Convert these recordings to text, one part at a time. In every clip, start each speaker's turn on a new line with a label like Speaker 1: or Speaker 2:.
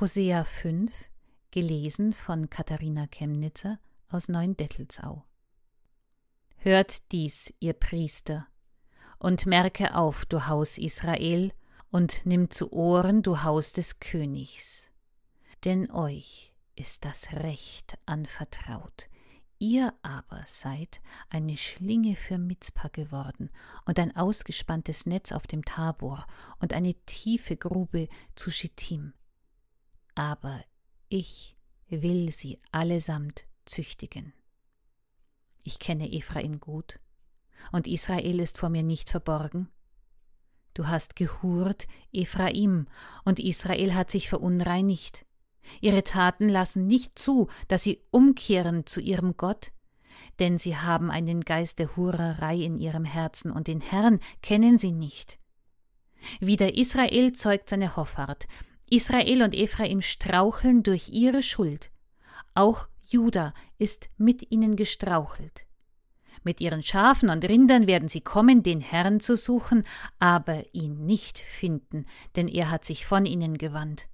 Speaker 1: Hosea 5, gelesen von Katharina Chemnitzer aus Neuendettelsau. Hört dies, ihr Priester, und merke auf, du Haus Israel, und nimm zu Ohren, du Haus des Königs. Denn euch ist das Recht anvertraut, ihr aber seid eine Schlinge für Mitzpa geworden und ein ausgespanntes Netz auf dem Tabor und eine tiefe Grube zu Schittim. Aber ich will sie allesamt züchtigen. Ich kenne Ephraim gut, und Israel ist vor mir nicht verborgen. Du hast gehurt, Ephraim, und Israel hat sich verunreinigt. Ihre Taten lassen nicht zu, dass sie umkehren zu ihrem Gott, denn sie haben einen Geist der Hurerei in ihrem Herzen, und den Herrn kennen sie nicht. Wieder Israel zeugt seine Hoffart, Israel und Ephraim straucheln durch ihre Schuld. Auch Juda ist mit ihnen gestrauchelt. Mit ihren Schafen und Rindern werden sie kommen, den Herrn zu suchen, aber ihn nicht finden, denn er hat sich von ihnen gewandt.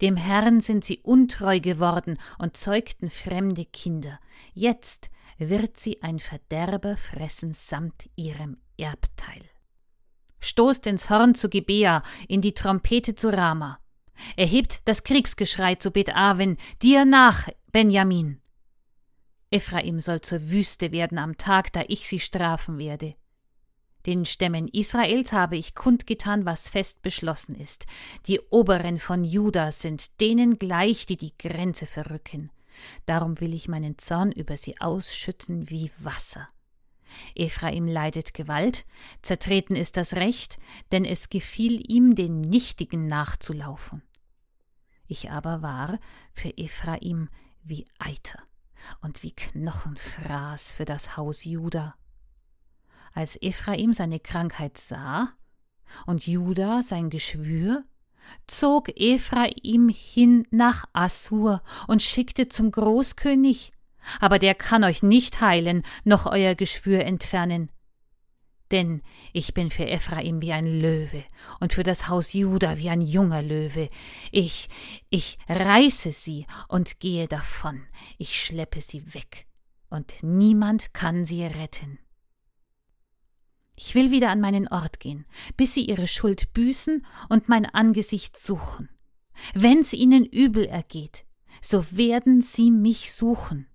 Speaker 1: Dem Herrn sind sie untreu geworden und zeugten fremde Kinder. Jetzt wird sie ein Verderber fressen samt ihrem Erbteil. Stoßt ins Horn zu Gebea, in die Trompete zu Rama. Erhebt das Kriegsgeschrei zu Bet Aven, dir nach, Benjamin. Ephraim soll zur Wüste werden am Tag, da ich sie strafen werde. Den Stämmen Israels habe ich kundgetan, was fest beschlossen ist. Die Oberen von Juda sind denen gleich, die die Grenze verrücken. Darum will ich meinen Zorn über sie ausschütten wie Wasser. Ephraim leidet Gewalt, zertreten ist das Recht, denn es gefiel ihm, den Nichtigen nachzulaufen. Ich aber war für Ephraim wie Eiter und wie Knochenfraß für das Haus Juda. Als Ephraim seine Krankheit sah und Juda sein Geschwür, zog Ephraim hin nach Assur und schickte zum Großkönig, aber der kann euch nicht heilen, noch euer Geschwür entfernen. Denn ich bin für Ephraim wie ein Löwe und für das Haus Juda wie ein junger Löwe. Ich, ich reiße sie und gehe davon, ich schleppe sie weg, und niemand kann sie retten. Ich will wieder an meinen Ort gehen, bis sie ihre Schuld büßen und mein Angesicht suchen. Wenn's ihnen übel ergeht, so werden sie mich suchen.